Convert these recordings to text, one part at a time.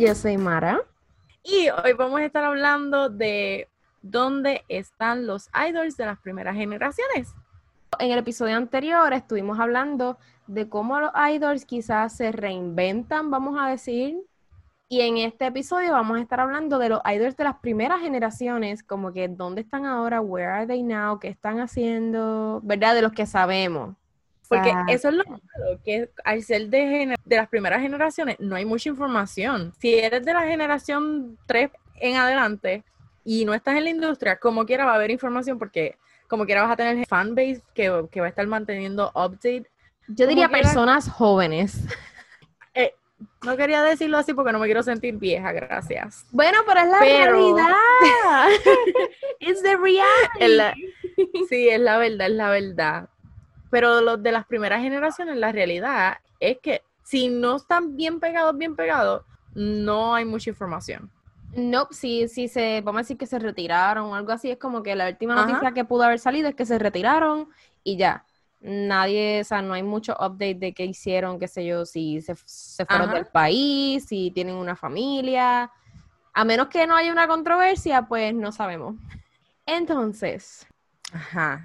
Y yo soy Mara. Y hoy vamos a estar hablando de dónde están los idols de las primeras generaciones. En el episodio anterior estuvimos hablando de cómo los idols quizás se reinventan, vamos a decir. Y en este episodio vamos a estar hablando de los idols de las primeras generaciones, como que dónde están ahora, where are they now, qué están haciendo, ¿verdad? De los que sabemos. Porque eso es lo malo, que al ser de, de las primeras generaciones no hay mucha información. Si eres de la generación 3 en adelante y no estás en la industria, como quiera va a haber información porque como quiera vas a tener fanbase que, que va a estar manteniendo update. Yo diría personas jóvenes. Eh, no quería decirlo así porque no me quiero sentir vieja, gracias. Bueno, pero es la realidad. It's the reality. sí, es la verdad, es la verdad. Pero los de las primeras generaciones, la realidad es que si no están bien pegados, bien pegados, no hay mucha información. No, si, si se, vamos a decir que se retiraron o algo así, es como que la última noticia que pudo haber salido es que se retiraron y ya. Nadie, o sea, no hay mucho update de qué hicieron, qué sé yo, si se, se fueron del país, si tienen una familia. A menos que no haya una controversia, pues no sabemos. Entonces,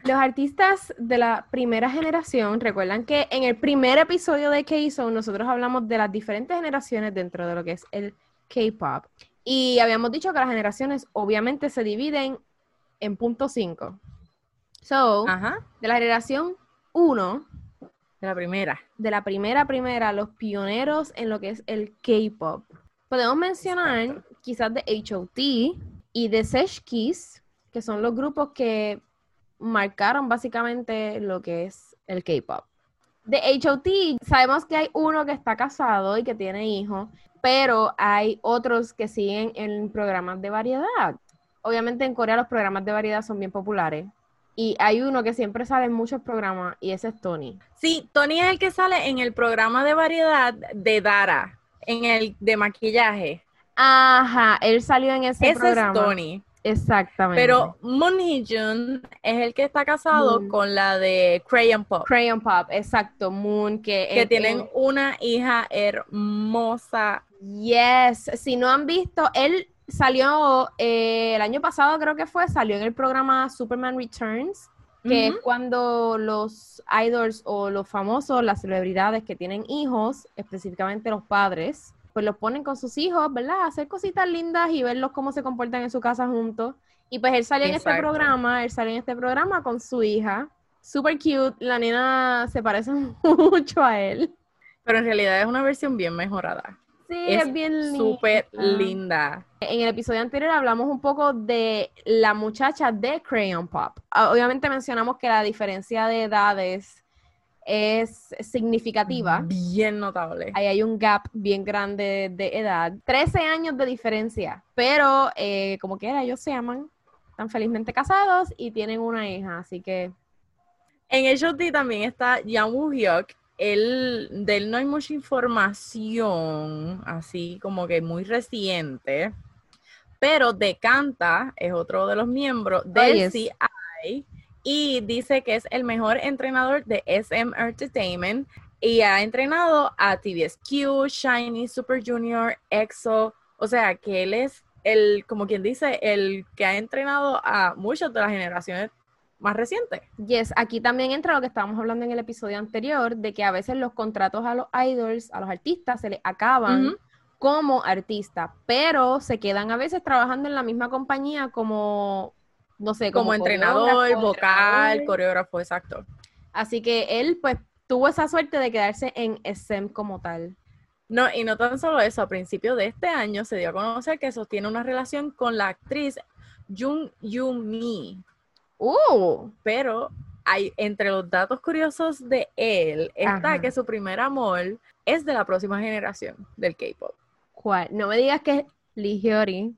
los artistas de la primera generación, recuerdan que en el primer episodio de K-Zone nosotros hablamos de las diferentes generaciones dentro de lo que es el K-Pop. Y habíamos dicho que las generaciones obviamente se dividen en punto 5. So, de la generación 1. De la primera. De la primera, primera, los pioneros en lo que es el K-Pop. Podemos mencionar quizás de HOT y de Sesh Kiss, que son los grupos que marcaron básicamente lo que es el K-pop. De HOT, sabemos que hay uno que está casado y que tiene hijos, pero hay otros que siguen en programas de variedad. Obviamente en Corea los programas de variedad son bien populares. Y hay uno que siempre sale en muchos programas y ese es Tony. Sí, Tony es el que sale en el programa de variedad de Dara, en el de maquillaje. Ajá, él salió en ese, programa. Ese es Tony. Exactamente. Pero Moon Hee-jun es el que está casado con la de Crayon Pop. Crayon Pop, exacto. Moon, que, que tienen una hija hermosa. Yes. Si no han visto, él salió eh, el año pasado, creo que fue, salió en el programa Superman Returns, que es cuando los idols o los famosos, las celebridades que tienen hijos, específicamente los padres, pues los ponen con sus hijos, ¿verdad? hacer cositas lindas y verlos cómo se comportan en su casa juntos. Y pues él sale en este programa, él sale en este programa con su hija. Super cute, la nena se parece mucho a él. Pero en realidad es una versión bien mejorada. Sí, es, bien linda. Súper linda. En el episodio anterior hablamos un poco de la muchacha de Crayon Pop. Ah, obviamente mencionamos que la diferencia de edades es significativa. Bien notable. Ahí hay un gap bien grande de edad. 13 años de diferencia, pero eh, como quiera, ellos se aman, están felizmente casados y tienen una hija, así que... En el show también está Yang Woo Hyuk. Él, de él no hay mucha información, así como que muy reciente, pero de Canta es otro de los miembros del CI y dice que es el mejor entrenador de SM Entertainment y ha entrenado a TVSQ, Shiny, Super Junior, EXO, o sea que él es el, como quien dice, el que ha entrenado a muchas de las generaciones más recientes. Yes, aquí también entra lo que estábamos hablando en el episodio anterior, de que a veces los contratos a los idols, a los artistas, se les acaban como artista, pero se quedan a veces trabajando en la misma compañía como no sé, como, entrenador, vocal, coreógrafo, exacto. Así que él, pues, tuvo esa suerte de quedarse en SM como tal. No, y no tan solo eso, a principios de este año se dio a conocer que sostiene una relación con la actriz Jung Yoon Mi. Uh, pero hay entre los datos curiosos de él está que su primer amor es de la próxima generación del K-pop. ¿Cuál? No me digas que es Lee Hyori.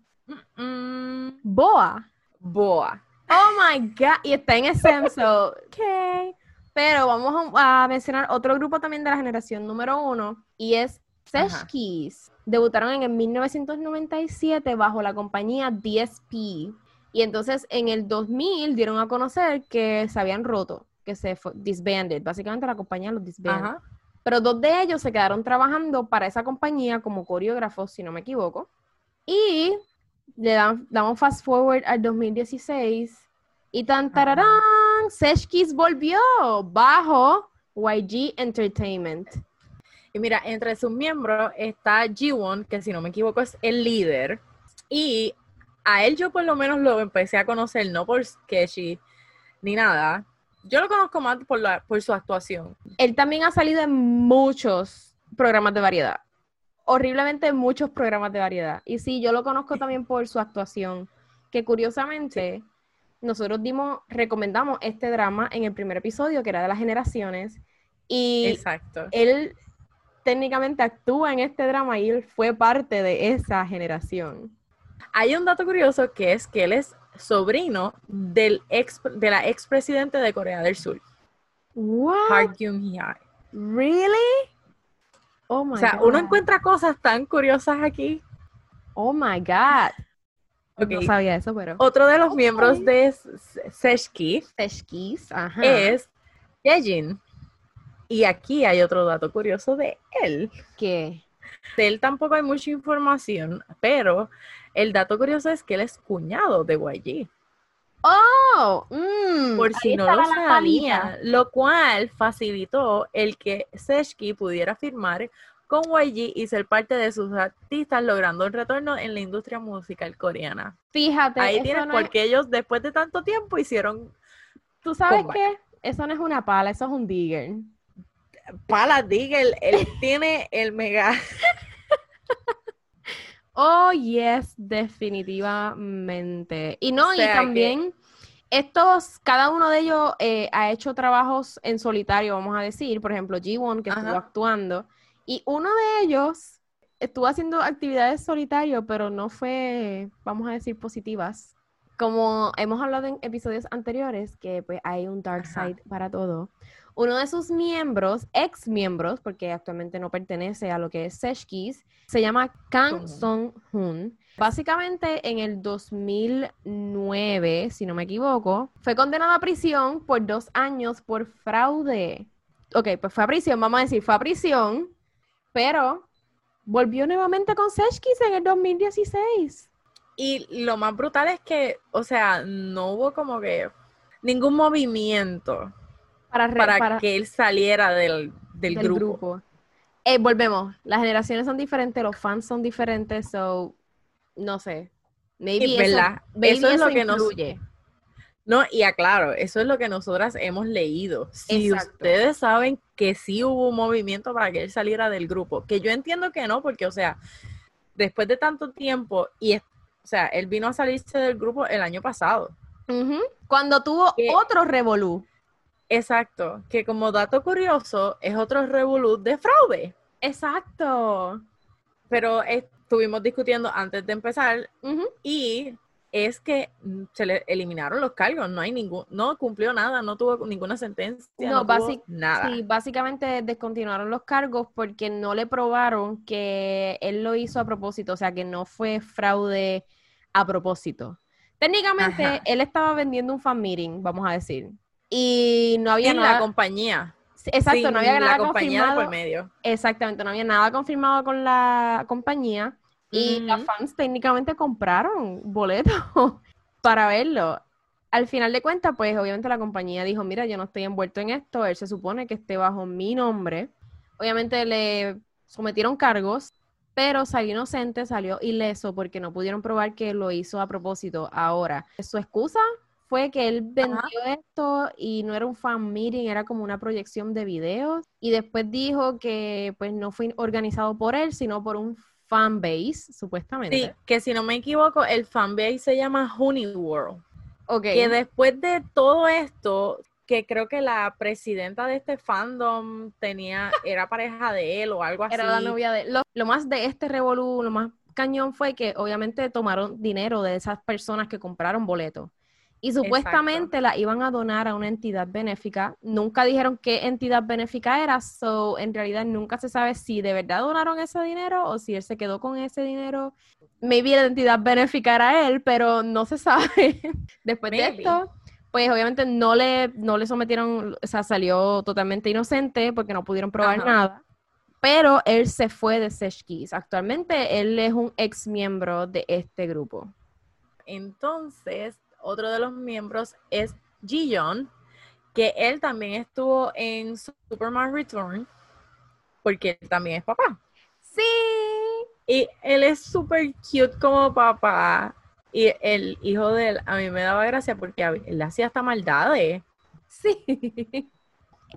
Boa. Boa. Oh my God. Y está en Essence, ok. Pero vamos a, mencionar otro grupo también de la generación número uno y es Sesh Keys. Debutaron en el 1997 bajo la compañía DSP. Y entonces en el 2000 dieron a conocer que se habían roto, que se disbanded. Básicamente la compañía los disbanded. pero dos de ellos se quedaron trabajando para esa compañía como coreógrafos, si no me equivoco. Y le damos fast forward al 2016 y tan tararán, Seshkis volvió bajo YG Entertainment. Y mira, entre sus miembros está Jiwon, que si no me equivoco es el líder. Y a él yo por lo menos lo empecé a conocer, no por Sketchy ni nada. Yo lo conozco más por, la, por su actuación. Él también ha salido en muchos programas de variedad. Horriblemente muchos programas de variedad. Y sí, yo lo conozco también por su actuación. Que curiosamente, nosotros dimos, recomendamos este drama en el primer episodio, que era de las generaciones. Y Exacto. él técnicamente actúa en este drama y él fue parte de esa generación. Hay un dato curioso que es que él es sobrino del ex, de la expresidente de Corea del Sur. What? Park Geun-hye. Really? Oh my O sea, God. uno encuentra cosas tan curiosas aquí. Oh my God. No sabía eso, pero. Otro de los miembros de Seshki ajá. es Yejin. Y aquí hay otro dato curioso de él. que De él tampoco hay mucha información, pero el dato curioso es que él es cuñado de YG. Oh, mm, Por si no lo sabía, lo cual facilitó el que Seshki pudiera firmar con YG y ser parte de sus artistas, logrando el retorno en la industria musical coreana. Fíjate, Ahí tienes no por es- qué ellos después de tanto tiempo hicieron tú sabes qué, eso no es una pala, eso es un digger. Pala Digel, él tiene el mega Oh, yes, definitivamente. Y no, O y que- también estos, cada uno de ellos eh, ha hecho trabajos en solitario, vamos a decir. Por ejemplo, G1, que estuvo actuando. Y uno de ellos estuvo haciendo actividades solitario, pero no fue, vamos a decir, positivas. Como hemos hablado en episodios anteriores, que pues hay un dark Ajá. side para todo. Uno de sus miembros, ex miembros, porque actualmente no pertenece a lo que es Seshkis, se llama Kang Song. Song-hun. Básicamente en el 2009, si no me equivoco, fue condenado a prisión por dos años por fraude. Ok, pues fue a prisión, vamos a decir, fue a prisión, pero volvió nuevamente con Seshkis en el 2016. Y lo más brutal es que, o sea, no hubo como que ningún movimiento Para, re- para, para- que él saliera del, del, del grupo. grupo. Eh, volvemos, las generaciones son diferentes, los fans son diferentes, so, no sé. Maybe eso, ¿verdad? maybe Eso es eso lo que nos- influye. No, y aclaro, eso es lo que nosotras hemos leído. Si Exacto. ustedes saben que sí hubo un movimiento para que él saliera del grupo, que yo entiendo que no, porque, o sea, después de tanto tiempo, y, o sea, él vino a salirse del grupo el año pasado. Ujú. Cuando tuvo Que- otro revolú. Exacto, que como dato curioso, es otro revolut de fraude. Exacto. Pero estuvimos discutiendo antes de empezar y es que se le eliminaron los cargos, no hay ningún, no cumplió nada, no tuvo ninguna sentencia, No, no, tuvo basic- nada. Sí, básicamente descontinuaron los cargos porque no le probaron que él lo hizo a propósito, o sea, que no fue fraude a propósito. Técnicamente, Ajá. él estaba vendiendo un fan meeting, vamos a decir, y no había en nada. la compañía. Exacto, sin no había la nada compañía de confirmado. por medio. Exactamente, no había nada confirmado con la compañía y las Ujú. fans técnicamente compraron boletos para verlo. Al final de cuentas, pues obviamente la compañía dijo, mira, yo no estoy envuelto en esto, él se supone que esté bajo mi nombre. Obviamente le sometieron cargos, pero salió inocente, salió ileso porque no pudieron probar que lo hizo a propósito. Ahora, su excusa fue que él vendió esto y no era un fan meeting, era como una proyección de videos. Y después dijo que pues no fue organizado por él, sino por un fan base, supuestamente. Sí, que si no me equivoco, el fanbase se llama Honey World. Ok. Que después de todo esto, que creo que la presidenta de este fandom tenía, era pareja de él o algo así. Era la novia de... Lo, lo más de este revolú, lo más cañón fue que obviamente tomaron dinero de esas personas que compraron boletos. Y supuestamente la iban a donar a una entidad benéfica. Nunca dijeron qué entidad benéfica era, so en realidad nunca se sabe si de verdad donaron ese dinero o si él se quedó con ese dinero. Maybe la entidad benéfica era él, pero no se sabe. Después de esto, pues obviamente no le, no le sometieron, o sea, salió totalmente inocente porque no pudieron probar nada. Pero él se fue de Sesh Actualmente él es un ex miembro de este grupo. Entonces, otro de los miembros es Jiyon, que él también estuvo en Superman Return, porque él también es papá. Sí. Y él es súper cute como papá. Y el hijo de él, a mí me daba gracia porque él hacía hasta maldades. Sí.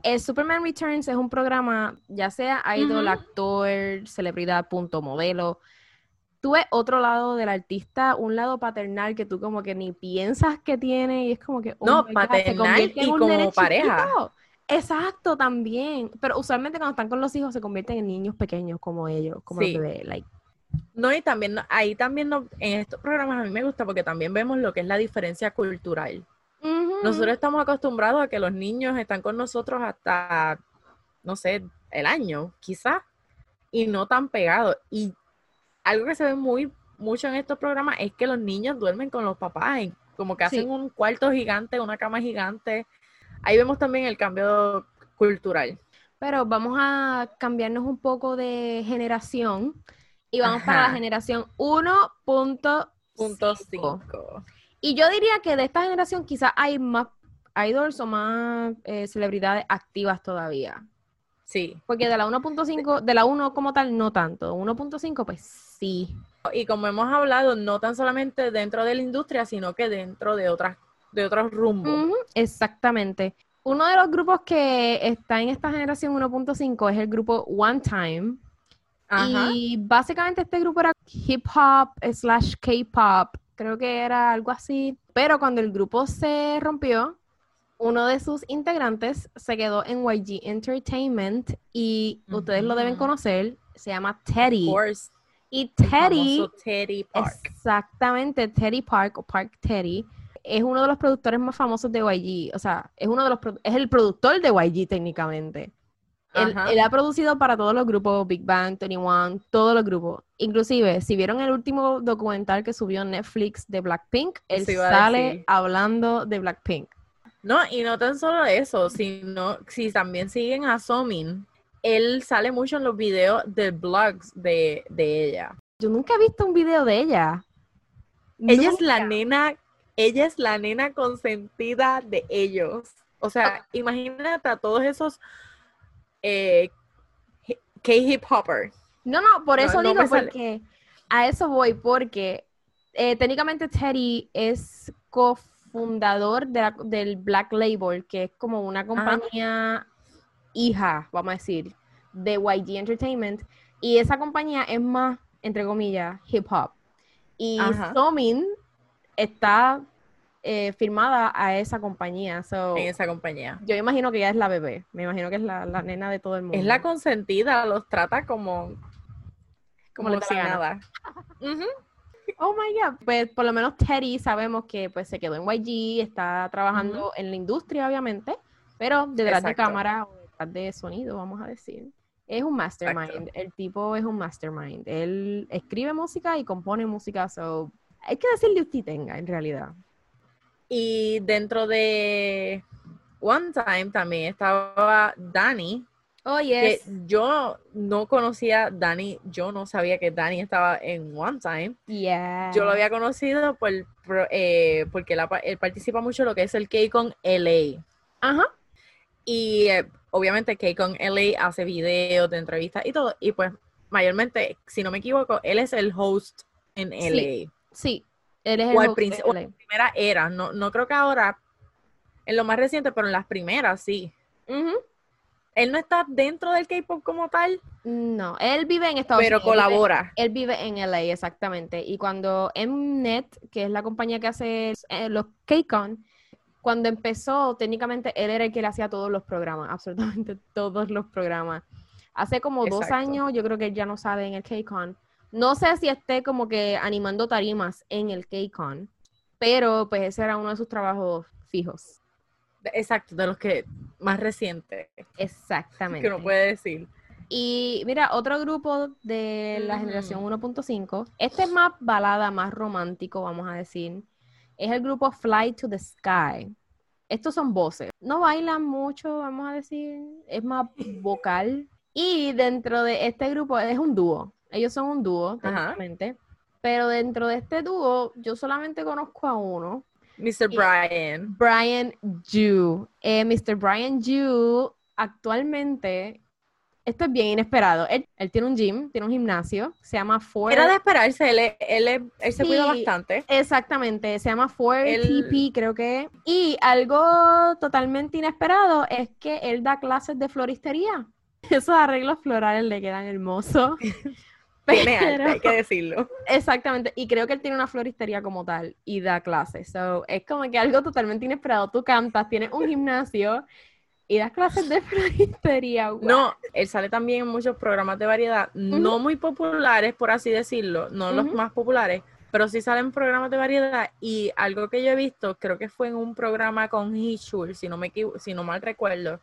El Superman Returns es un programa, ya sea idol, actor, celebridad, punto, modelo. Tú ves otro lado del artista, un lado paternal que tú como que ni piensas que tiene y es como que... Oh no, paternal y como pareja. Exacto, también. Pero usualmente cuando están con los hijos se convierten en niños pequeños como ellos, como sí. los like. No, y también, ahí también no, en estos programas a mí me gusta porque también vemos lo que es la diferencia cultural. Nosotros estamos acostumbrados a que los niños están con nosotros hasta, no sé, el año, quizás, y no tan pegados. Y algo que se ve muy mucho en estos programas es que los niños duermen con los papás, y como que hacen un cuarto gigante, una cama gigante. Ahí vemos también el cambio cultural. Pero vamos a cambiarnos un poco de generación y vamos para la generación 1.5. Y yo diría que de esta generación quizás hay más idols o más eh, celebridades activas todavía. Sí. Porque de la 1.5, de la 1 como tal, no tanto. 1.5, pues sí. Y como hemos hablado, no tan solamente dentro de la industria, sino que dentro de otras, de otros rumbos. exactamente. Uno de los grupos que está en esta generación 1.5 es el grupo One Time. Y básicamente este grupo era hip hop slash K-pop creo que era algo así. Pero cuando el grupo se rompió, uno de sus integrantes se quedó en YG Entertainment y ustedes lo deben conocer, se llama Teddy. Y Teddy, Teddy Park. exactamente, Teddy Park o Park Teddy, es uno de los productores más famosos de YG. O sea, es uno de los es el productor de YG técnicamente. Él, ha producido para todos los grupos, Big Bang, 21, todos los grupos. Inclusive, si vieron el último documental que subió Netflix de Blackpink, él sale hablando de Blackpink. No, y no tan solo eso, sino si también siguen a Somin, él sale mucho en los videos de blogs de, ella. Yo nunca he visto un video de ella. Ella es la nena, ella es la nena consentida de ellos. O sea, imagínate a todos esos eh, K-hip hopper. No, no, por eso digo, porque a eso voy, porque eh, técnicamente Teddy es cofundador de del Black Label, que es como una compañía hija, vamos a decir, de YG Entertainment. Y esa compañía es más, entre comillas, hip hop. Y Somin está eh, firmada a esa compañía. en esa compañía. Yo imagino que ella es la bebé. Me imagino que es la, nena de todo el mundo. Es la consentida, los trata como, como, nada. Oh my god. Pues por lo menos Teddy sabemos que pues se quedó en YG, está trabajando en la industria, obviamente, pero detrás de cámara o detrás de sonido, vamos a decir. Es un mastermind. El tipo es un mastermind. Él escribe música y compone música, so hay que decirle usted tenga, en realidad. Y dentro de One Time también estaba Dani. Oh, yes. yo no conocía a Dani, yo no sabía que Dani estaba en One Time. Yeah. Yo lo había conocido por, eh, porque él participa mucho en lo que es el K-Con LA. Ajá. Y eh, obviamente K-Con LA hace videos de entrevistas y todo. Y pues mayormente, si no me equivoco, él es el host en LA. Sí, él es el o, al principio, la primera era, no, no creo que ahora, en lo más reciente, pero en las primeras sí. Él no está dentro del K-pop como tal. No, él vive en Estados Unidos. Pero colabora. Él vive, en LA, exactamente. Y cuando Mnet, que es la compañía que hace eh, los K-Con, cuando empezó, técnicamente él era el que le hacía todos los programas, absolutamente todos los programas. Hace como dos años, yo creo que él ya no sabe en el K-Con, no sé si esté como que animando tarimas en el K-Con, pero pues ese era uno de sus trabajos fijos. Exacto, de los que más recientes. Exactamente. Que uno puede decir. Y mira, otro grupo de la generación 1.5, este es más balada, más romántico, vamos a decir, es el grupo Fly to the Sky. estos son voces. No bailan mucho, vamos a decir, es más vocal. Y dentro de este grupo es un dúo. Ellos son un dúo, técnicamente. Pero dentro de este dúo, yo solamente conozco a uno. Mr. Brian. Brian Ju. Eh, Mr. Brian Ju actualmente esto es bien inesperado. Él, tiene un gym, tiene un gimnasio, se llama Ford. Era de esperarse, él, él, él se cuida bastante. Exactamente, se llama Ford TP, creo que. Y algo totalmente inesperado es que él da clases de floristería. Esos arreglos florales le quedan hermosos. Pero, hay que decirlo. Exactamente, y creo que él tiene una floristería como tal y da clases. So, es como que algo totalmente inesperado. Tú cantas, tienes un gimnasio y das clases de floristería. No, él sale también en muchos programas de variedad, no muy populares, por así decirlo, no los más populares, pero sí salen programas de variedad. Y algo que yo he visto, creo que fue en un programa con Hishul, si no me si no mal recuerdo,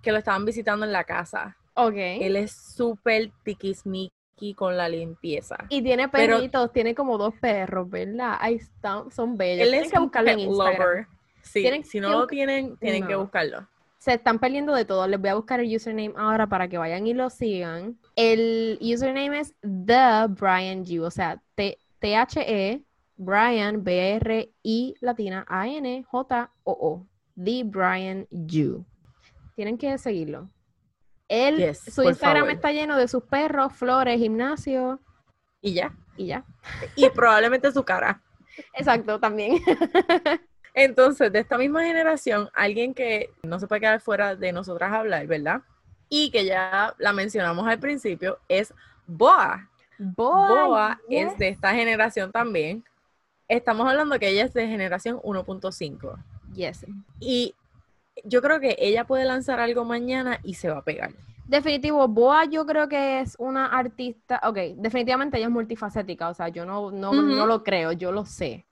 que lo estaban visitando en la casa. Ok. Él es súper tiquismiqui con la limpieza. Y tiene perritos, tiene como dos perros, ¿verdad? Ahí están, son bellos. Él es que buscarlo en Instagram. Sí, si no lo tienen, tienen que buscarlo se están perdiendo de todo. Les voy a buscar el username ahora para que vayan y lo sigan. El username es The Brian Yu, o sea, T-H-E, Brian, B-R-I latina, A-N-J-O-O. The Brian Yu. Tienen que seguirlo. Él, su Instagram está lleno de sus perros, flores, gimnasio. Y ya. Y ya. Y probablemente su cara. Exacto, también. Entonces, de esta misma generación, alguien que no se puede quedar fuera de nosotras hablar, ¿verdad? Y que ya la mencionamos al principio, es Boa. Boa, es de esta generación también. Estamos hablando que ella es de generación 1.5. Yes. Y yo creo que ella puede lanzar algo mañana y se va a pegar. Definitivo, Boa yo creo que es una artista, ok, definitivamente ella es multifacética, o sea, yo no, no, no lo creo, yo lo sé.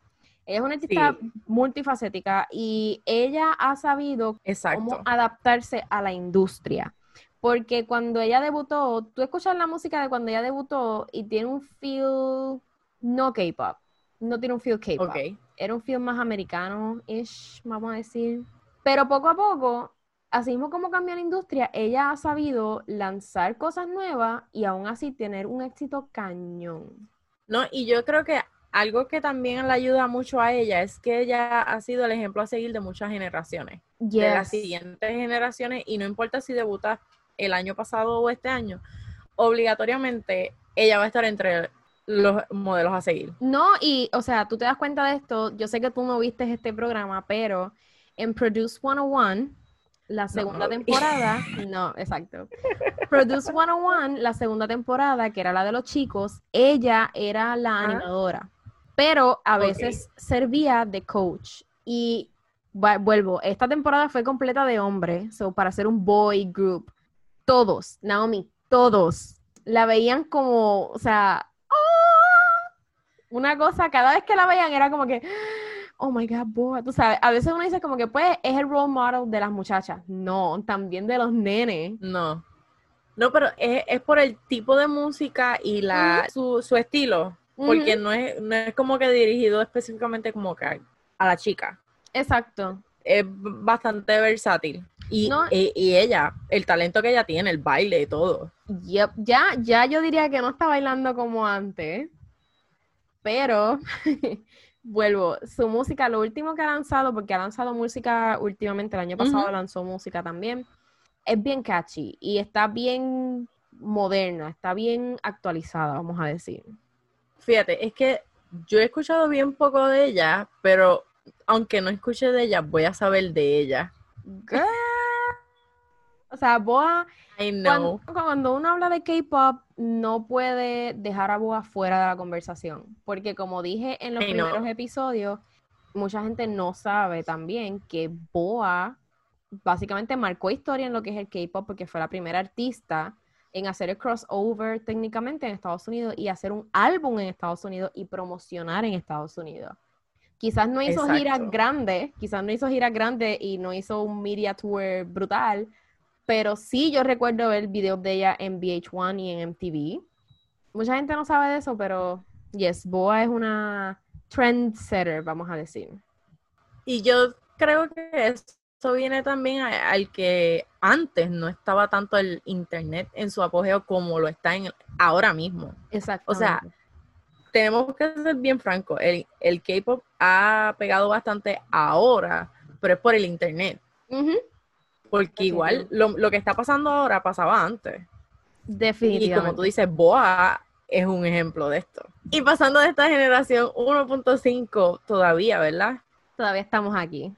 Ella es una artista multifacética y ella ha sabido cómo adaptarse a la industria. Porque cuando ella debutó, tú escuchas la música de cuando ella debutó y tiene un feel no K-pop, no tiene un feel K-pop. Era un feel más americano-ish, vamos a decir. Pero poco a poco, así mismo como cambia la industria, ella ha sabido lanzar cosas nuevas y aún así tener un éxito cañón. No, y yo creo que algo que también le ayuda mucho a ella es que ella ha sido el ejemplo a seguir de muchas generaciones, de las siguientes generaciones, y no importa si debuta el año pasado o este año, obligatoriamente ella va a estar entre los modelos a seguir. No, y o sea, tú te das cuenta de esto, yo sé que tú no viste este programa, pero en Produce 101, la segunda temporada, no, exacto. Produce 101, la segunda temporada, que era la de los chicos, ella era la animadora pero a veces servía de coach. Y vuelvo, esta temporada fue completa de hombres, so, para hacer un boy group. Todos, Naomi, todos la veían como, o sea, ¡ah! una cosa, cada vez que la veían era como que, oh my God, boy, tú sabes, a veces uno dice como que pues es el role model de las muchachas, no, también de los nenes. No, no, pero es, por el tipo de música y la, su, su estilo porque no, es, no es como que dirigido específicamente como que a la chica. Exacto. Es bastante versátil. Y, e, y, ella, el talento que ella tiene, el baile y todo. ya, ya yo diría que no está bailando como antes, pero vuelvo, su música, lo último que ha lanzado, porque ha lanzado música últimamente, el año pasado lanzó música también, es bien catchy y está bien moderna, está bien actualizada, vamos a decir. Fíjate, es que yo he escuchado bien poco de ella, pero aunque no escuche de ella, voy a saber de ella. O sea, Boa, cuando, cuando, uno habla de K-pop, no puede dejar a Boa fuera de la conversación. Porque como dije en los primeros episodios, mucha gente no sabe también que Boa básicamente marcó historia en lo que es el K-pop porque fue la primera artista en hacer el crossover técnicamente en Estados Unidos y hacer un álbum en Estados Unidos y promocionar en Estados Unidos. Quizás no hizo giras grandes, quizás no hizo giras grandes y no hizo un media tour brutal, pero sí yo recuerdo ver videos de ella en VH1 y en MTV. Mucha gente no sabe de eso, pero yes, Boa es una trendsetter, vamos a decir. Y yo creo que eso viene también al que antes no estaba tanto el internet en su apogeo como lo está en ahora mismo. Exacto. O sea, tenemos que ser bien francos, el, el K-pop ha pegado bastante ahora, pero es por el internet. Porque igual lo, que está pasando ahora pasaba antes. Definitivamente. Y como tú dices, Boa es un ejemplo de esto. Y pasando de esta generación 1.5 todavía, ¿verdad? Todavía estamos aquí.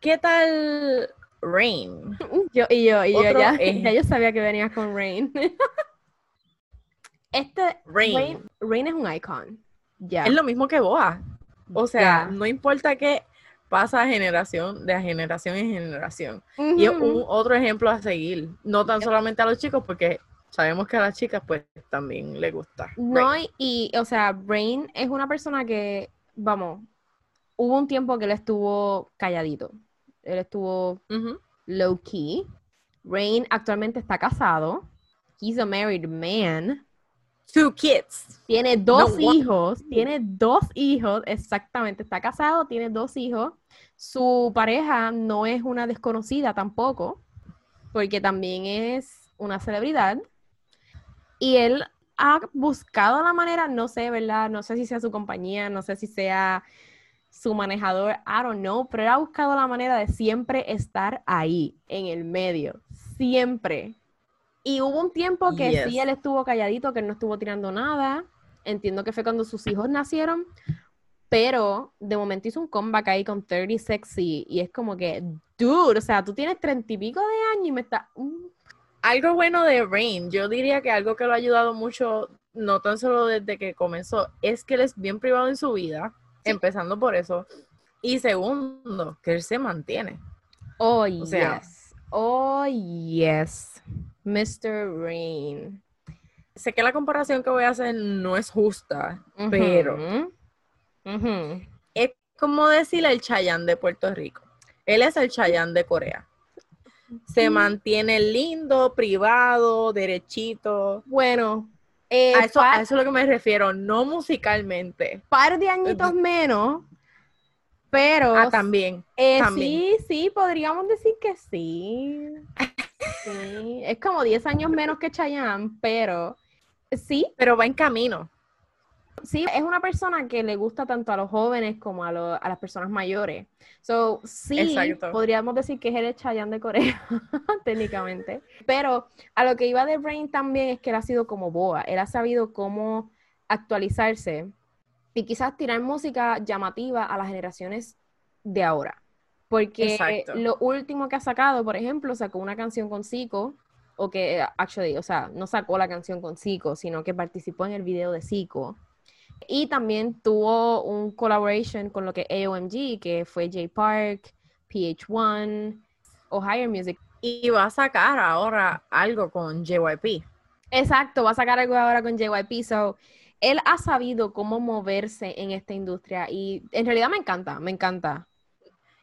¿Qué, tal Rain? Yo y yo, y yo ya, ya yo sabía que venías con Rain. Este Rain. Rain, es un icon. Ya. Es lo mismo que Boa. O sea, no importa qué pasa generación de generación en generación. Y es un otro ejemplo a seguir. No tan solamente a los chicos, porque sabemos que a las chicas pues también le gusta. No, y, o sea, Rain es una persona que, vamos, hubo un tiempo que él estuvo calladito. Él estuvo low key. Rain actualmente está casado. He's a married man. Two kids. Tiene dos hijos, tiene dos hijos, exactamente, está casado, tiene dos hijos. Su pareja no es una desconocida tampoco, porque también es una celebridad. Y él ha buscado la manera, no sé, ¿verdad? No sé si sea su compañía, no sé si sea su manejador, I don't know, pero él ha buscado la manera de siempre estar ahí, en el medio, siempre. Y hubo un tiempo que sí, él estuvo calladito, que él no estuvo tirando nada. Entiendo que fue cuando sus hijos nacieron, pero de momento hizo un comeback ahí con 30 Sexy y es como que, dude, o sea, tú tienes treinta y pico de años y me está... Uh. Algo bueno de Rain, yo diría que algo que lo ha ayudado mucho, no tan solo desde que comenzó, es que él es bien privado en su vida, empezando por eso. Y segundo, que él se mantiene. Oh, yes. Oh, yes. Mr. Rain. Sé que la comparación que voy a hacer no es justa, pero es como decirle el Chayanne de Puerto Rico. Él es el Chayanne de Corea. Se mantiene lindo, privado, derechito. Bueno, eh, a, eso, a, eso, es lo que me refiero, no musicalmente. Par de añitos menos, pero. Ah, también, eh, Sí, sí, podríamos decir que sí. Sí, es como 10 años menos que Chayanne, pero sí. Pero va en camino. Sí, es una persona que le gusta tanto a los jóvenes como a, las personas mayores. So, sí, podríamos decir que es el Chayanne de Corea, técnicamente. Pero a lo que iba de Brain también es que él ha sido como boa. Él ha sabido cómo actualizarse y quizás tirar música llamativa a las generaciones de ahora. Porque lo último que ha sacado, por ejemplo, sacó una canción con Zico, o que, actually, o sea, no sacó la canción con Zico, sino que participó en el video de Zico. Y también tuvo un collaboration con lo que AOMG, que fue J Park, PH1, o Higher Music. Y va a sacar ahora algo con JYP. Exacto, va a sacar algo ahora con JYP. So, él ha sabido cómo moverse en esta industria y en realidad me encanta, me encanta.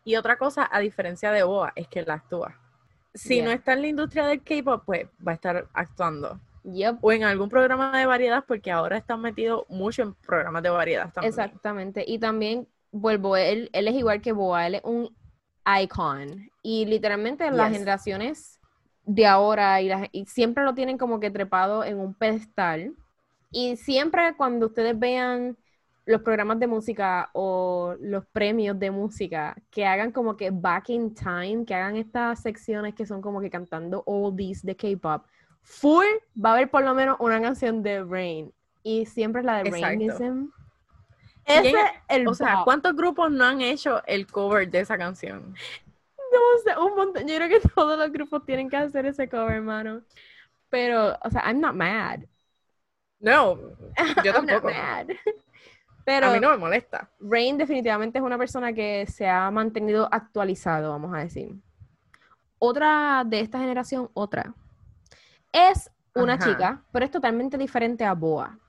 Y otra cosa, a diferencia de Boa, es que él actúa. Si no está en la industria del K-pop, pues va a estar actuando. O en algún programa de variedad, porque ahora está metido mucho en programas de variedad también. Exactamente. Y también, vuelvo, él, él es igual que Boa, él es un icon. Y literalmente las generaciones de ahora y, y siempre lo tienen como que trepado en un pedestal. Y siempre cuando ustedes vean los programas de música o los premios de música que hagan como que back in time, que hagan estas secciones que son como que cantando oldies de K-pop. Full va a haber por lo menos una canción de Rain y siempre es la de Rainism. Ese el o sea, ¿cuántos grupos no han hecho el cover de esa canción? No sé, un montón. Yo creo que todos los grupos tienen que hacer ese cover, hermano. Pero, o sea, I'm not mad. No, yo tampoco. Pero a mí no me molesta. Rain definitivamente es una persona que se ha mantenido actualizado, vamos a decir. Otra de esta generación, otra, es una chica, pero es totalmente diferente a Boa.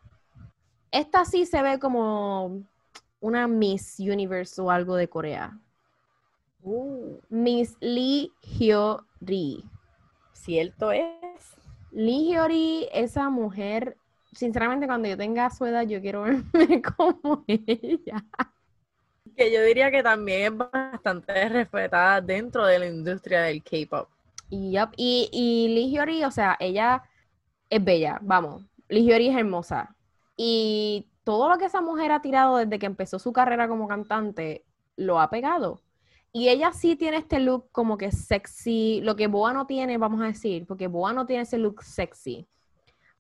Esta sí se ve como una Miss Universe o algo de Corea. Uh. Miss Lee Hyori. Cierto es. Lee Hyori, esa mujer sinceramente, cuando yo tenga su edad, yo quiero verme como ella. Que yo diría que también es bastante respetada dentro de la industria del K-pop. Yep. Y, y Lee Hyori, o sea, ella es bella, vamos. Lee Hyori es hermosa. Y todo lo que esa mujer ha tirado desde que empezó su carrera como cantante, lo ha pegado. Y ella sí tiene este look como que sexy, lo que Boa no tiene, vamos a decir, porque Boa no tiene ese look sexy.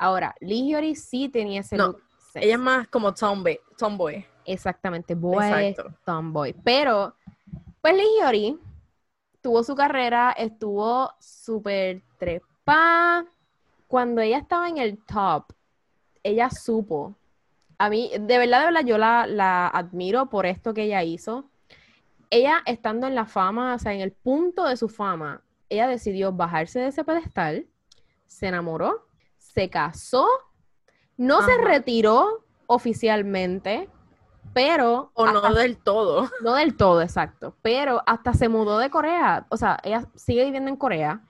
Ahora, Lee Hyori sí tenía ese look sexy. Ella es más como tomboy. tomboy. Exactamente, Boa es tomboy. Pero, pues Lee Hyori tuvo su carrera, estuvo súper trepa. Cuando ella estaba en el top, ella supo. A mí, de verdad, de verdad, yo la, la admiro por esto que ella hizo ella estando en la fama, o sea, en el punto de su fama, ella decidió bajarse de ese pedestal, se enamoró, se casó, no se retiró oficialmente, pero... O no del todo. No del todo, exacto. Pero hasta se mudó de Corea. O sea, ella sigue viviendo en Corea,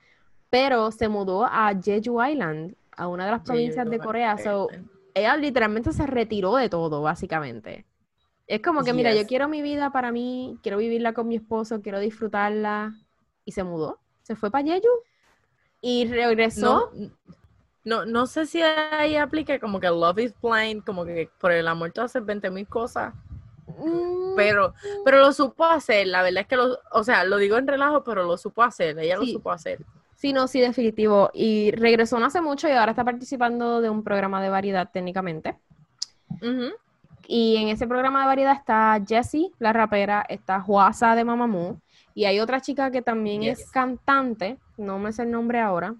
pero se mudó a Jeju Island, a una de las provincias de Corea. So, ella literalmente se retiró de todo, básicamente. Es como que, mira, yo quiero mi vida para mí, quiero vivirla con mi esposo, quiero disfrutarla. Y se mudó, se fue para Jeju y regresó. No, no, sé si ahí aplica como que love is blind, como que por el amor tú haces 20 mil cosas. Mm. Pero, pero lo supo hacer, la verdad es que lo, o sea, lo digo en relajo, pero lo supo hacer, ella lo supo hacer. Sí, no, sí, definitivo. Y regresó no hace mucho y ahora está participando de un programa de variedad técnicamente. Y en ese programa de variedad está Jessie, la rapera, está Juasa de Mamamoo, y hay otra chica que también es cantante, no me sé el nombre ahora.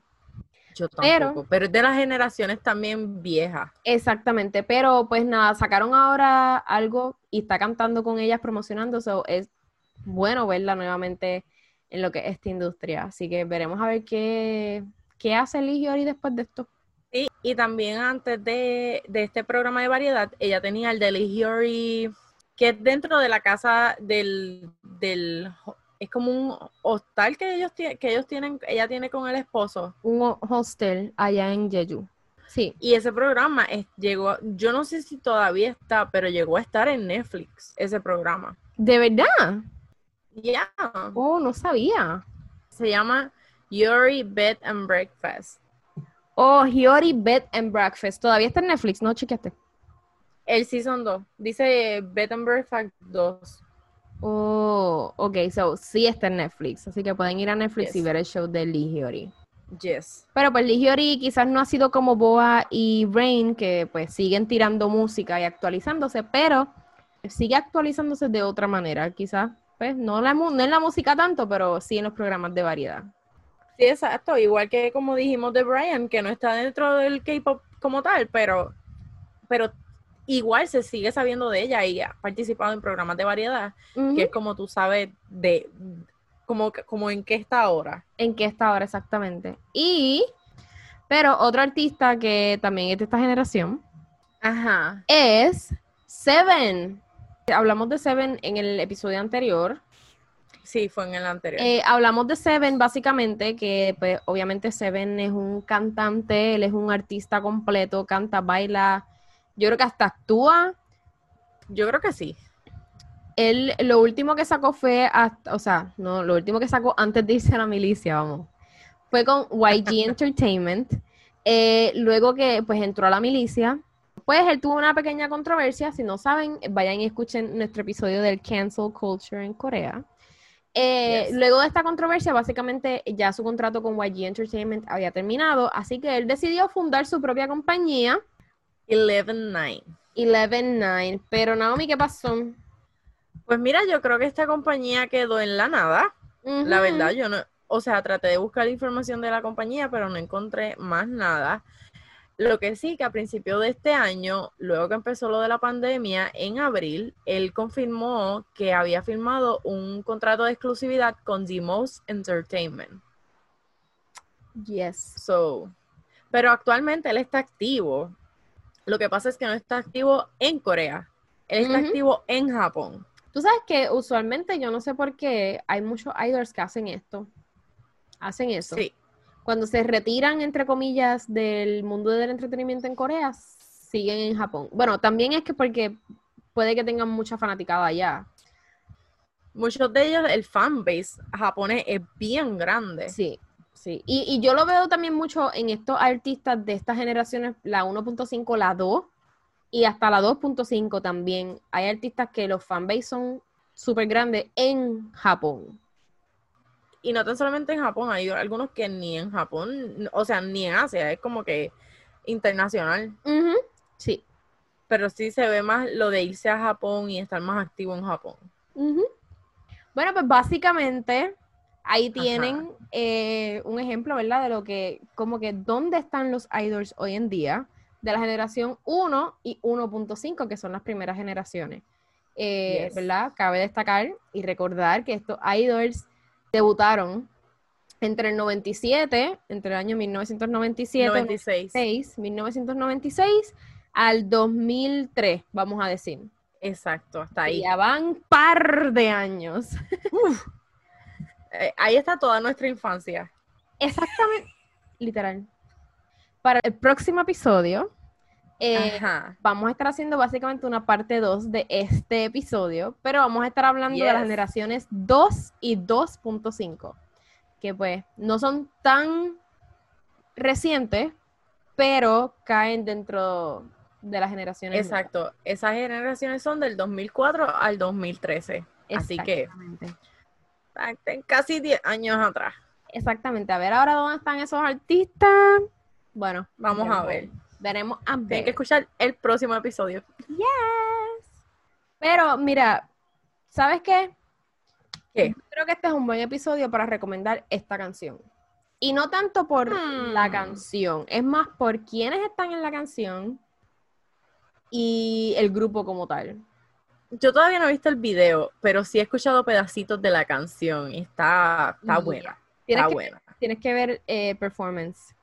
Yo tampoco, pero, es de las generaciones también viejas. Exactamente, pero pues nada, sacaron ahora algo y está cantando con ellas promocionando, so es bueno verla nuevamente en lo que es esta industria. Así que veremos a ver qué, qué hace Ligiori después de esto y también antes de, este programa de variedad, ella tenía el Delivery, que es dentro de la casa del, del es como un hostal que ellos, que ellos tienen, ella tiene con el esposo. Un hostel allá en Jeju. Sí. Y ese programa llegó, yo no sé si todavía está, pero llegó a estar en Netflix, ese programa. ¿De verdad? Ya. Oh, no sabía. Se llama Yuri Bed and Breakfast. Oh, Hiori Bed and Breakfast. Todavía está en Netflix, ¿no chequeaste? El Season 2. Dice Bed and Breakfast 2. Oh, ok, so sí está en Netflix. Así que pueden ir a Netflix y ver el show de Lee Hyori. Yes. Pero pues Lee Hyori quizás no ha sido como Boa y Rain, que pues siguen tirando música y actualizándose, pero sigue actualizándose de otra manera. Quizás, pues, no, la, no en la música tanto, pero sí en los programas de variedad. Sí, exacto. Igual que como dijimos de Brian, que no está dentro del K-pop como tal, pero, pero igual se sigue sabiendo de ella y ha participado en programas de variedad, que es como tú sabes de como, como en qué está ahora. En qué está ahora, exactamente. Y, pero otro artista que también es de esta generación, Ajá. es Seven. Hablamos de Seven en el episodio anterior. Sí, fue en el anterior. Eh, hablamos de Seven, básicamente, que pues, obviamente Seven es un cantante, él es un artista completo, canta, baila, yo creo que hasta actúa. Yo creo que sí. Él, lo último que sacó fue, hasta, o sea, no, lo último que sacó antes de irse a la milicia, vamos, fue con YG Entertainment. Eh, luego que pues entró a la milicia, pues él tuvo una pequeña controversia. Si no saben, vayan y escuchen nuestro episodio del cancel culture en Corea. Eh, luego de esta controversia, básicamente ya su contrato con YG Entertainment había terminado, así que él decidió fundar su propia compañía. Eleven Nine. Eleven Nine. Pero Naomi, ¿qué pasó? Pues mira, yo creo que esta compañía quedó en la nada. La verdad, yo no, o sea, traté de buscar información de la compañía, pero no encontré más nada. Lo que sí, que a principio de este año, luego que empezó lo de la pandemia, en abril, él confirmó que había firmado un contrato de exclusividad con The Most Entertainment. Yes. So, pero actualmente él está activo. Lo que pasa es que no está activo en Corea. Él está activo en Japón. Tú sabes que usualmente yo no sé por qué hay muchos idols que hacen esto. Hacen eso. Sí cuando se retiran, entre comillas, del mundo del entretenimiento en Corea, siguen en Japón. Bueno, también es que porque puede que tengan mucha fanaticada allá. muchos de ellos, el fanbase japonés es bien grande. Sí, sí. Y, y yo lo veo también mucho en estos artistas de estas generaciones, la 1.5, la 2 y hasta la 2.5 también. Hay artistas que los fanbase son súper grandes en Japón. Y no tan solamente en Japón, hay algunos que ni en Japón, o sea, ni en Asia, es como que internacional. Sí. Pero sí se ve más lo de irse a Japón y estar más activo en Japón. Bueno, pues básicamente ahí tienen eh, un ejemplo, ¿verdad? De lo que, como que, ¿dónde están los idols hoy en día? De la generación 1 y 1.5, que son las primeras generaciones. Eh, ¿Verdad? Cabe destacar y recordar que estos idols debutaron entre el 97, entre el año 1997 96. 1996 al 2003, vamos a decir. Exacto, hasta ahí. Ya van par de años. Eh, ahí está toda nuestra infancia. Exactamente, literal. Para el próximo episodio, eh, vamos a estar haciendo básicamente una parte 2 de este episodio, pero vamos a estar hablando de las generaciones 2 y 2.5, que pues no son tan recientes, pero caen dentro de las generaciones. Exacto, esas generaciones son del 2004 al 2013. Así que casi 10 años atrás. Exactamente, a ver ahora dónde están esos artistas. Bueno, vamos a ver. Veremos a ver. Tienen que escuchar el próximo episodio. Yes. Pero mira, ¿sabes qué? ¿Qué? Creo que este es un buen episodio para recomendar esta canción. Y no tanto por la hmm. canción, es más por quienes están en la canción y el grupo como tal. Yo todavía no he visto el video, pero sí he escuchado pedacitos de la canción y está, está buena. Tienes está que, buena. Tienes que ver eh, performance.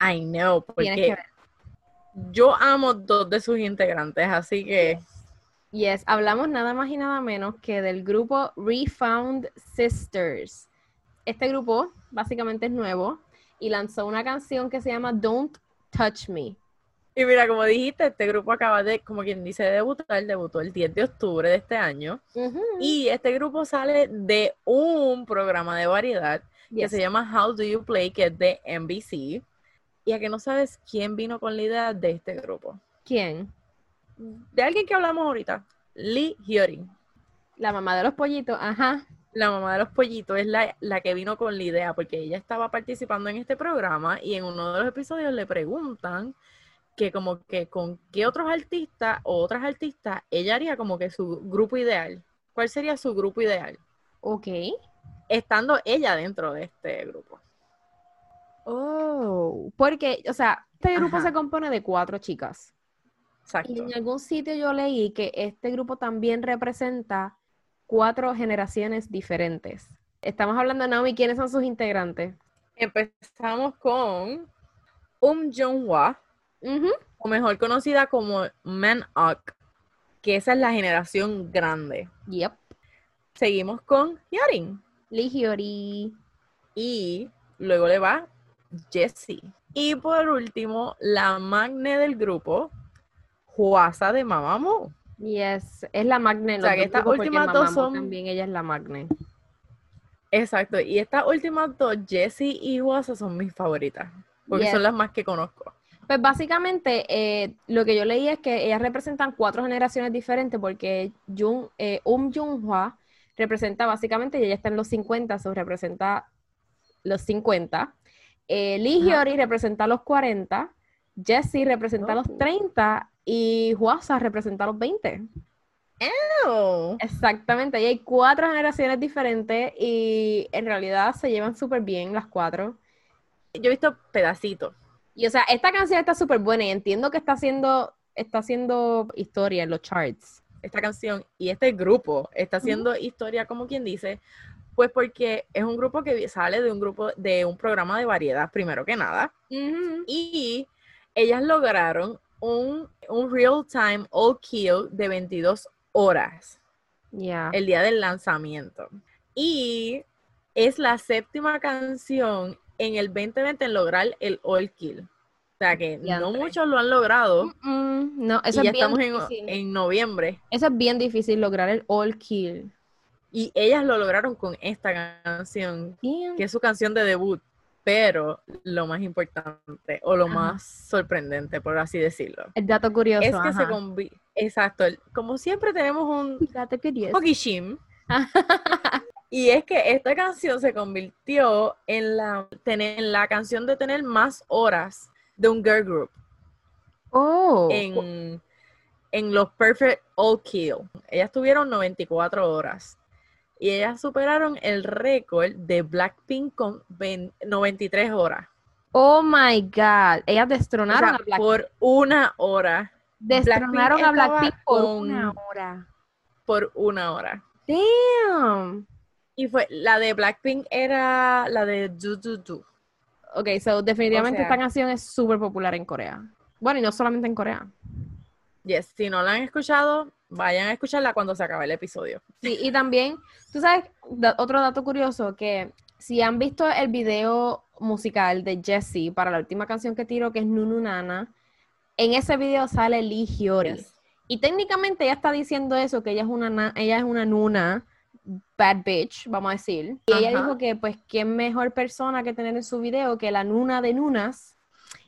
I know, porque yo amo dos de sus integrantes, así que... Yes, hablamos nada más y nada menos que del grupo Refound Sisters. Este grupo básicamente es nuevo y lanzó una canción que se llama Don't Touch Me. Y mira, como dijiste, este grupo acaba de, como quien dice, debutar, debutó el 10 de octubre de este año. Y este grupo sale de un programa de variedad que se llama How Do You Play, que es de NBC. Y a que no sabes quién vino con la idea de este grupo. ¿Quién? De alguien que hablamos ahorita, Lee Hyorin. La mamá de los pollitos, ajá. La mamá de los pollitos es la, la que vino con la idea, porque ella estaba participando en este programa y en uno de los episodios le preguntan que como que con qué otros artistas o otras artistas ella haría como que su grupo ideal. ¿Cuál sería su grupo ideal? Ok. Estando ella dentro de este grupo. Oh, porque, o sea, este grupo se compone de cuatro chicas. Exacto. Y en algún sitio yo leí que este grupo también representa cuatro generaciones diferentes. Estamos hablando de Naomi, ¿quiénes son sus integrantes? Empezamos con Um O mejor conocida como Man Up, que esa es la generación grande. Yep. Seguimos con Hyorin. Lee Hyori. Y luego le va Jessie. Y por último, la magne del grupo, Juasa de Mamamoo. Yes, es la magne. O sea, que estas últimas dos son... También ella es la magne. Exacto, y estas últimas dos, Jessie y Juasa, son mis favoritas, porque son las más que conozco. Pues básicamente eh, lo que yo leí es que ellas representan cuatro generaciones diferentes porque Jung, eh, Um Jung Hwa representa básicamente, y ella está en los 50, eso representa los 50. Eh, Lee Hyori representa los 40, Jessie representa los 30 y Hwasa representa los 20. Exactamente, y hay cuatro generaciones diferentes y en realidad se llevan súper bien las cuatro. Yo he visto pedacitos y o sea, esta canción está súper buena y entiendo que está haciendo, está haciendo historia en los charts. Esta canción y este grupo está haciendo historia, como quien dice, pues porque es un grupo que sale de un grupo, de un programa de variedad, primero que nada. Y ellas lograron un, un real time all kill de 22 horas. El día del lanzamiento. Y es la séptima canción en el 2020 en lograr el all kill. O sea que no muchos lo han logrado. no, eso y ya estamos en, noviembre. Eso es bien difícil lograr el all kill. Y ellas lo lograron con esta canción, que es su canción de debut. Pero lo más importante o lo más sorprendente, por así decirlo. El dato curioso. Es que se convi Exacto. Como siempre tenemos un dato curioso. Hokishim. y es que esta canción se convirtió en la, en la canción de tener más horas de un girl group. Oh. En, en los Perfect All Kill. Ellas tuvieron 94 horas. Y ellas superaron el récord de Blackpink con 93 horas. Oh my God. Ellas destronaron a Blackpink. Por una hora. Destronaron a Blackpink por una hora. Por una hora. Damn. Y fue, la de Blackpink era la de Do Do Do. Ok, so definitivamente esta canción es súper popular en Corea. Bueno, y no solamente en Corea. Yes, si no la han escuchado, vayan a escucharla cuando se acabe el episodio. Sí, y también, tú sabes, otro dato curioso, que si han visto el video musical de Jessie para la última canción que tiró, que es Nunu Nana, en ese video sale Lee Hyori. Y técnicamente ella está diciendo eso, que ella es una, ella es una nuna, bad bitch, vamos a decir. Y ella dijo que, pues, qué mejor persona que tener en su video que la nuna de nunas,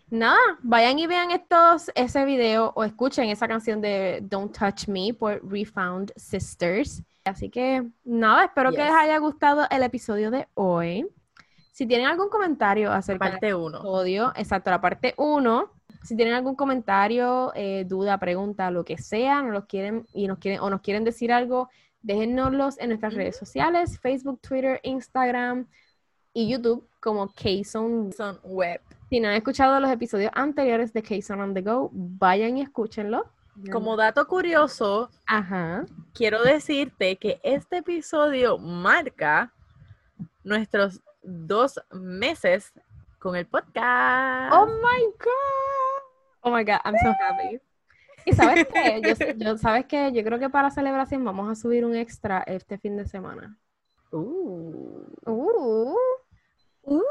nada, vayan y vean estos, ese video o escuchen esa canción de Don't Touch Me por Refound Sisters. Así que nada, espero que les haya gustado el episodio de hoy. Si tienen algún comentario acerca parte del episodio, exacto, la parte 1, si tienen algún comentario, eh, duda, pregunta, lo que sea, nos los quieren y nos quieren o nos quieren decir algo, déjennoslos en nuestras redes sociales, Facebook, Twitter, Instagram y YouTube como Kson Web. Si no han escuchado los episodios anteriores de K-Son on the Go, vayan y escúchenlo. Como dato curioso, Ajá. quiero decirte que este episodio marca nuestros dos meses con el podcast. Oh my God. Oh my God, I'm so happy. Y sabes qué, yo, sabes qué, yo creo que para celebración vamos a subir un extra este fin de semana. Uh. Uh. Uh.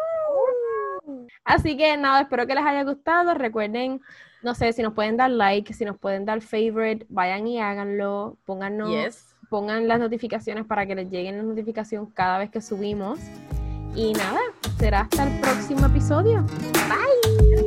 Así que nada, espero que les haya gustado. Recuerden, no sé, si nos pueden dar like, si nos pueden dar favorite, vayan y háganlo. Pónganos, pongan las notificaciones para que les lleguen las notificaciones cada vez que subimos. Y nada, será hasta el próximo episodio. Bye.